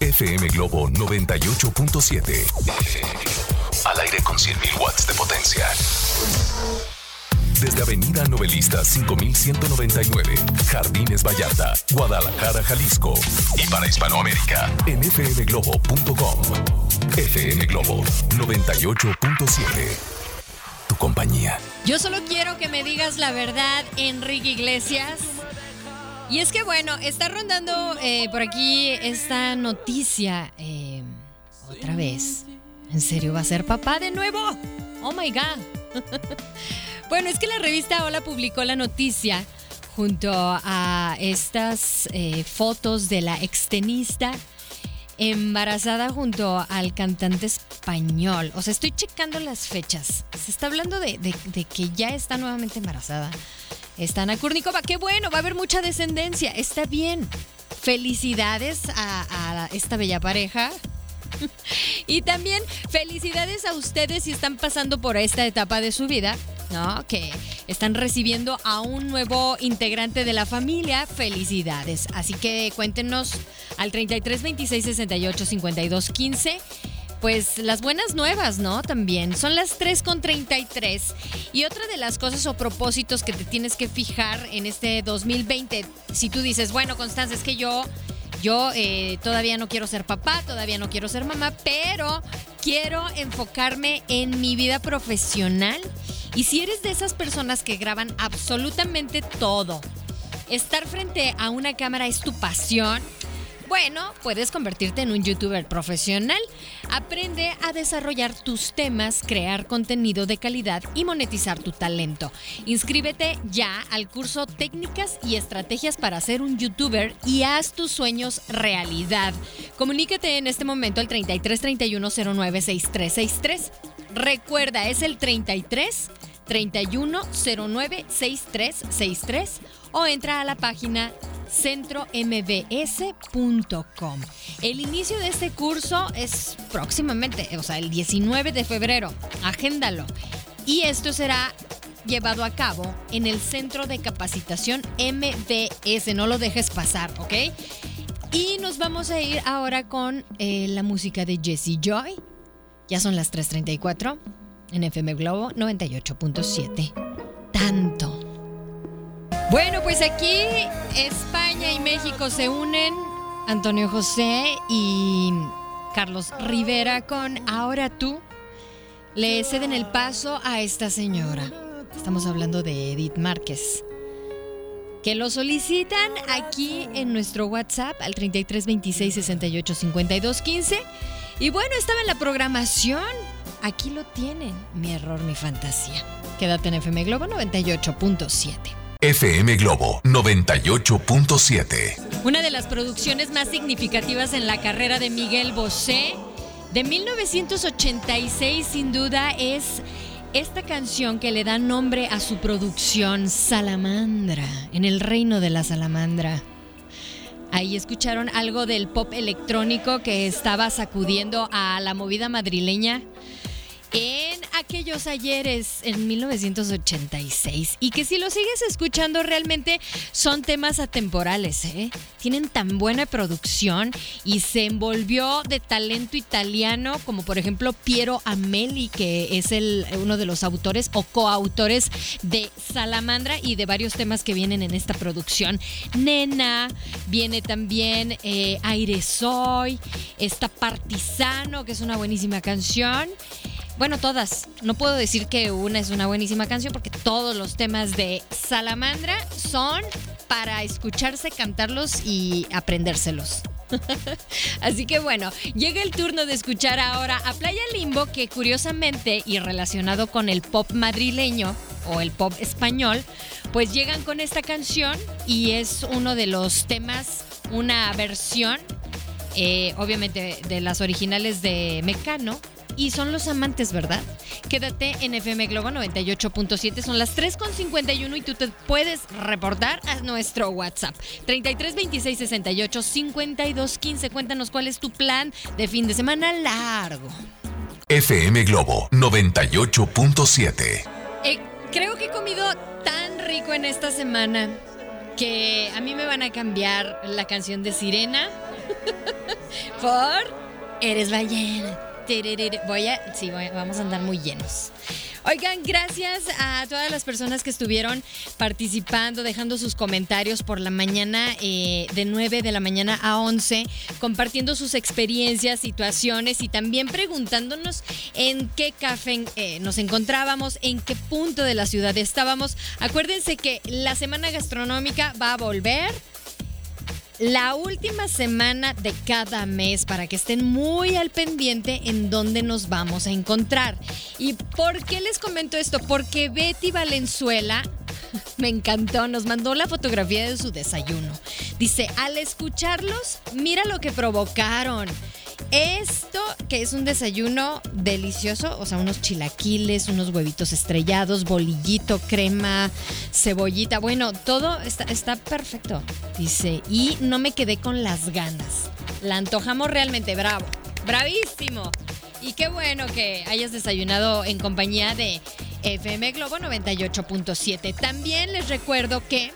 FM Globo 98.7. Al aire con 100.000 watts de potencia. Desde Avenida Novelista 5199, Jardines Vallarta, Guadalajara, Jalisco. Y para Hispanoamérica, en fmglobo.com. FM Globo 98.7. Tu compañía. Yo solo quiero que me digas la verdad, Enrique Iglesias. Y es que bueno, está rondando eh, por aquí esta noticia eh, otra vez. ¿En serio va a ser papá de nuevo? Oh my god. bueno, es que la revista Hola publicó la noticia junto a estas eh, fotos de la extenista embarazada junto al cantante español. O sea, estoy checando las fechas. Se está hablando de, de que ya está nuevamente embarazada. Está Ana Kurnikova. Qué bueno, va a haber mucha descendencia. Está bien. Felicidades a, esta bella pareja. y también felicidades a ustedes si están pasando por esta etapa de su vida, ¿no? Que están recibiendo a un nuevo integrante de la familia. Felicidades. Así que cuéntenos al 33 26 68 52 15 pues las buenas nuevas, ¿no? También. Son las 3 con 33. Y otra de las cosas o propósitos que te tienes que fijar en este 2020, si tú dices, bueno, Constanza, es que yo, yo eh, todavía no quiero ser papá, todavía no quiero ser mamá, pero quiero enfocarme en mi vida profesional. Y si eres de esas personas que graban absolutamente todo, estar frente a una cámara es tu pasión bueno, puedes convertirte en un youtuber profesional. Aprende a desarrollar tus temas, crear contenido de calidad y monetizar tu talento. Inscríbete ya al curso Técnicas y Estrategias para ser un youtuber y haz tus sueños realidad. Comunícate en este momento al 33 31 09 6363. Recuerda, es el 33 31 09 6363 o entra a la página centrombs.com. El inicio de este curso es próximamente, o sea, el 19 de febrero. Agéndalo. Y esto será llevado a cabo en el Centro de Capacitación MBS. No lo dejes pasar, ¿ok? Y nos vamos a ir ahora con eh, la música de Jesse Joy. Ya son las 3.34 en FM Globo 98.7. Tanto. Bueno, pues aquí España y México se unen. Antonio José y Carlos Rivera con Ahora tú le ceden el paso a esta señora. Estamos hablando de Edith Márquez. Que lo solicitan aquí en nuestro WhatsApp al 33 26 68 52 15. Y bueno, estaba en la programación. Aquí lo tienen. Mi error, mi fantasía. Quédate en FM Globo 98.7. FM Globo 98.7. Una de las producciones más significativas en la carrera de Miguel Bosé de 1986 sin duda es esta canción que le da nombre a su producción Salamandra, en el reino de la Salamandra. Ahí escucharon algo del pop electrónico que estaba sacudiendo a la movida madrileña aquellos ayeres en 1986 y que si lo sigues escuchando realmente son temas atemporales, ¿eh? Tienen tan buena producción y se envolvió de talento italiano como por ejemplo Piero Ameli que es el, uno de los autores o coautores de Salamandra y de varios temas que vienen en esta producción. Nena, viene también eh, Aire Soy, está Partisano que es una buenísima canción. Bueno, todas. No puedo decir que una es una buenísima canción porque todos los temas de Salamandra son para escucharse, cantarlos y aprendérselos. Así que bueno, llega el turno de escuchar ahora a Playa Limbo, que curiosamente y relacionado con el pop madrileño o el pop español, pues llegan con esta canción y es uno de los temas, una versión eh, obviamente de las originales de Mecano. Y son los amantes, ¿verdad? Quédate en FM Globo 98.7. Son las 3.51 y tú te puedes reportar a nuestro WhatsApp. 33 26 68 52 15. Cuéntanos cuál es tu plan de fin de semana largo. FM Globo 98.7. Eh, creo que he comido tan rico en esta semana que a mí me van a cambiar la canción de Sirena por Eres ballena. Voy a, sí, vamos a andar muy llenos. Oigan, gracias a todas las personas que estuvieron participando, dejando sus comentarios por la mañana, eh, de 9 de la mañana a 11, compartiendo sus experiencias, situaciones y también preguntándonos en qué café eh, nos encontrábamos, en qué punto de la ciudad estábamos. Acuérdense que la semana gastronómica va a volver la última semana de cada mes para que estén muy al pendiente en dónde nos vamos a encontrar. ¿Y por qué les comento esto? Porque Betty Valenzuela me encantó, nos mandó la fotografía de su desayuno. Dice, al escucharlos, mira lo que provocaron. Esto que es un desayuno delicioso, o sea, unos chilaquiles, unos huevitos estrellados, bolillito, crema, cebollita, bueno, todo está, perfecto, dice, y no me quedé con las ganas. La antojamos realmente, bravo, bravísimo. Y qué bueno que hayas desayunado en compañía de FM Globo 98.7. También les recuerdo que,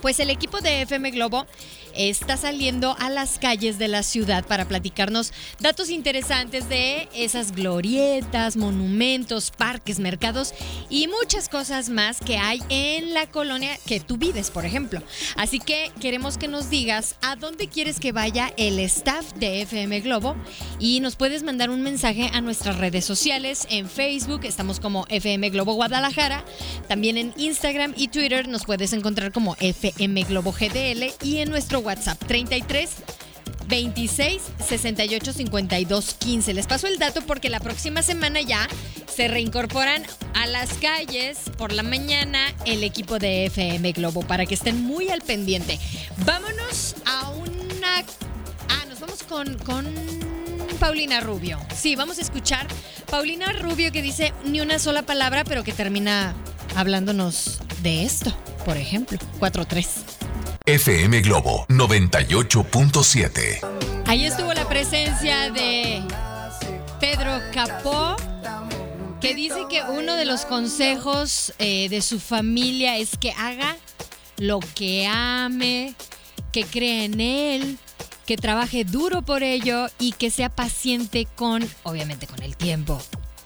pues el equipo de FM Globo está saliendo a las calles de la ciudad para platicarnos datos interesantes de esas glorietas, monumentos, parques, mercados y muchas cosas más que hay en la colonia que tú vives, por ejemplo. Así que queremos que nos digas a dónde quieres que vaya el staff de FM Globo y nos puedes mandar un mensaje a nuestras redes sociales. En Facebook estamos como FM Globo Guadalajara, también en Instagram y Twitter nos puedes encontrar como FM Globo GDL y en nuestro WhatsApp 33 26 68 52 15. Les paso el dato porque la próxima semana ya se reincorporan a las calles por la mañana el equipo de FM Globo para que estén muy al pendiente. Vámonos a una. Ah, nos vamos con, con Paulina Rubio. Sí, vamos a escuchar Paulina Rubio que dice ni una sola palabra, pero que termina hablándonos de esto, por ejemplo. 4-3. FM Globo 98.7. Ahí estuvo la presencia de Pedro Capó, que dice que uno de los consejos eh, de su familia es que haga lo que ame, que crea en él, que trabaje duro por ello y que sea paciente con, obviamente, con el tiempo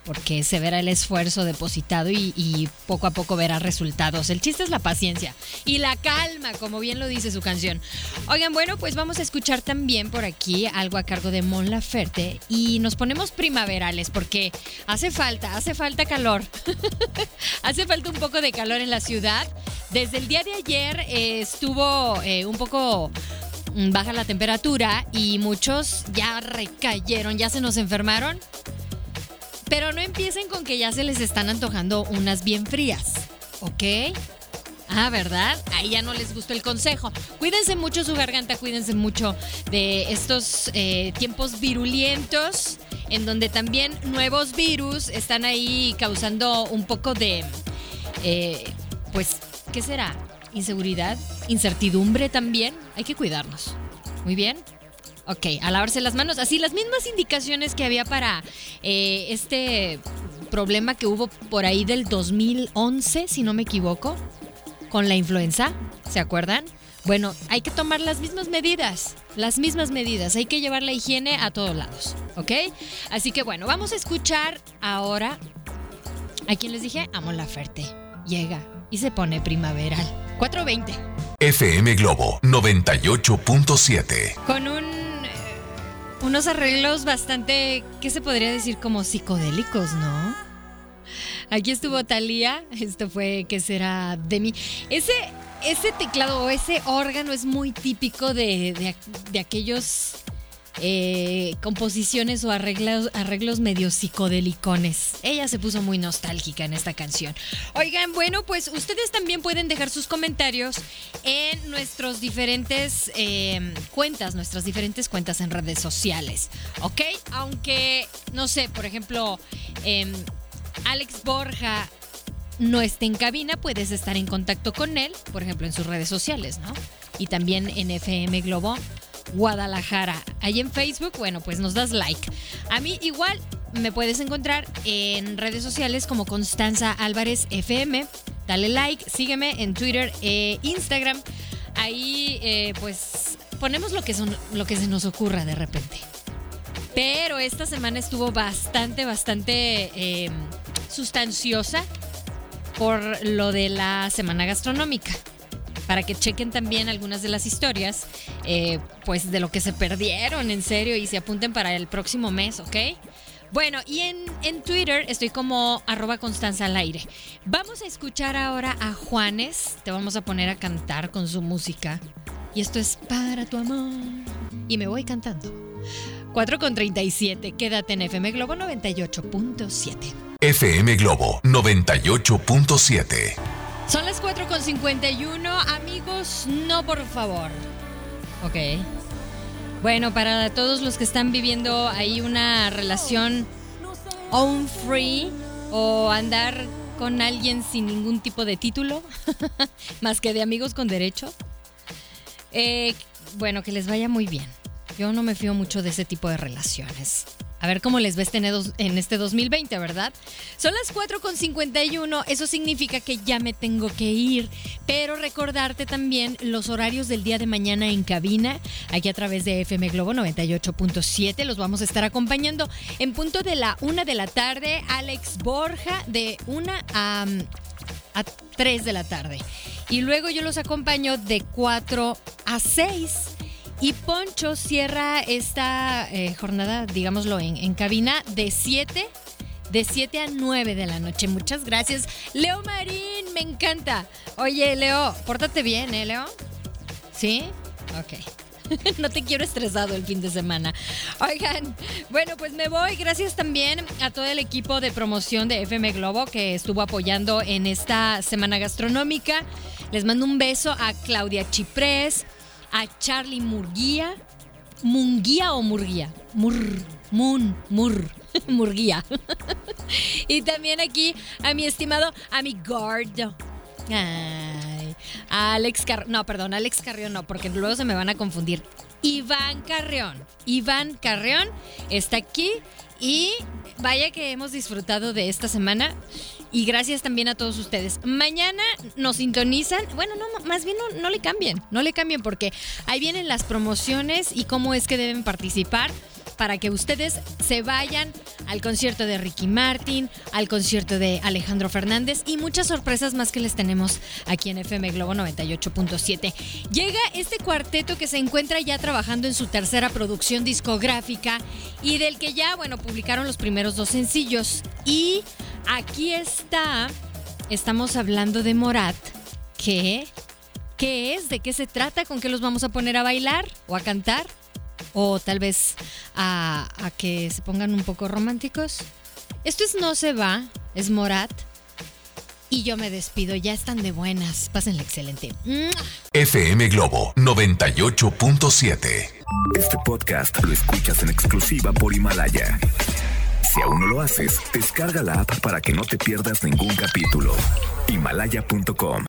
porque se verá el esfuerzo depositado y, poco a poco verá resultados. El chiste es la paciencia y la calma, como bien lo dice su canción. Oigan, bueno, pues vamos a escuchar también por aquí algo a cargo de Mon Laferte y nos ponemos primaverales porque hace falta, hace falta calor. hace falta un poco de calor en la ciudad. Desde el día de ayer eh, estuvo eh, un poco mm, baja la temperatura y muchos ya recayeron, ya se nos enfermaron. Pero no empiecen con que ya se les están antojando unas bien frías, ¿ok? Ah, ¿verdad? Ahí ya no les gustó el consejo. Cuídense mucho su garganta, cuídense mucho de estos eh, tiempos virulentos, en donde también nuevos virus están ahí causando un poco de, eh, pues, ¿qué será? Inseguridad, incertidumbre también. Hay que cuidarnos. Muy bien. Ok, a lavarse las manos. Así, las mismas indicaciones que había para eh, este problema que hubo por ahí del 2011, si no me equivoco, con la influenza. ¿Se acuerdan? Bueno, hay que tomar las mismas medidas, las mismas medidas. Hay que llevar la higiene a todos lados, ¿ok? Así que bueno, vamos a escuchar ahora a quien les dije, Amo la Ferte. Llega y se pone primaveral. 420. FM Globo 98.7. Con un unos arreglos bastante, ¿qué se podría decir? Como psicodélicos, ¿no? Aquí estuvo Talía, esto fue, ¿qué será? De mí. Ese, ese teclado o ese órgano es muy típico de, de, aquellos eh, composiciones o arreglos, arreglos medio psicodelicones. Ella se puso muy nostálgica en esta canción. Oigan, bueno, pues ustedes también pueden dejar sus comentarios en nuestros diferentes eh, cuentas, nuestras diferentes cuentas en redes sociales, ¿ok? Aunque, no sé, por ejemplo, em, Alex Borja no esté en cabina, puedes estar en contacto con él, por ejemplo, en sus redes sociales, ¿no? Y también en FM Globo Guadalajara. Ahí en Facebook, bueno, pues nos das like. A mí igual me puedes encontrar en redes sociales como Constanza Álvarez FM. Dale like, sígueme en Twitter e Instagram. Ahí eh, pues ponemos lo que, son, lo que se nos ocurra de repente. Pero esta semana estuvo bastante, bastante eh, sustanciosa por lo de la semana gastronómica. Para que chequen también algunas de las historias, eh, pues de lo que se perdieron, en serio, y se apunten para el próximo mes, ¿ok? Bueno, y en, en Twitter estoy como arroba Constanza al aire. Vamos a escuchar ahora a Juanes. Te vamos a poner a cantar con su música. Y esto es para tu amor. Y me voy cantando. 4 con 37. Quédate en FM Globo 98.7. FM Globo 98.7. Son las 4 con 51. Amigos, no por favor. Ok. Bueno, para todos los que están viviendo ahí una relación on free o andar con alguien sin ningún tipo de título, más que de amigos con derecho, eh, bueno, que les vaya muy bien. Yo no me fío mucho de ese tipo de relaciones. A ver cómo les va este en este 2020, ¿verdad? Son las 4.51, eso significa que ya me tengo que ir, pero recordarte también los horarios del día de mañana en cabina, aquí a través de FM Globo 98.7, los vamos a estar acompañando en punto de la una de la tarde, Alex Borja de una a, a 3 de la tarde. Y luego yo los acompaño de 4 a 6. Y Poncho cierra esta eh, jornada, digámoslo, en, cabina de 7 de 7 a 9 de la noche. Muchas gracias. Leo Marín, me encanta. Oye, Leo, pórtate bien, ¿eh, Leo? ¿Sí? Ok. no te quiero estresado el fin de semana. Oigan, bueno, pues me voy. Gracias también a todo el equipo de promoción de FM Globo que estuvo apoyando en esta semana gastronómica. Les mando un beso a Claudia Chiprés, a Charlie Murguía. ¿Munguía o Murguía? Mur, Mun, Mur, Murguía. y también aquí a mi estimado, a mi gordo. Ay, Alex Carrión. No, perdón, Alex Carrión no, porque luego se me van a confundir. Iván Carrión. Iván Carrión está aquí y vaya que hemos disfrutado de esta semana. Y gracias también a todos ustedes. Mañana nos sintonizan. Bueno, no, más bien no, le cambien. No le cambien porque ahí vienen las promociones y cómo es que deben participar para que ustedes se vayan al concierto de Ricky Martin, al concierto de Alejandro Fernández y muchas sorpresas más que les tenemos aquí en FM Globo 98.7. Llega este cuarteto que se encuentra ya trabajando en su tercera producción discográfica y del que ya, bueno, publicaron los primeros dos sencillos. Y aquí está, estamos hablando de Morat, que... ¿Qué es? ¿De qué se trata? ¿Con qué los vamos a poner a bailar o a cantar? O tal vez a, a, que se pongan un poco románticos. Esto es No se va, es Morat. Y yo me despido, ya están de buenas. Pásenle excelente. FM Globo 98.7. Este podcast lo escuchas en exclusiva por Himalaya. Si aún no lo haces, descarga la app para que no te pierdas ningún capítulo. Himalaya.com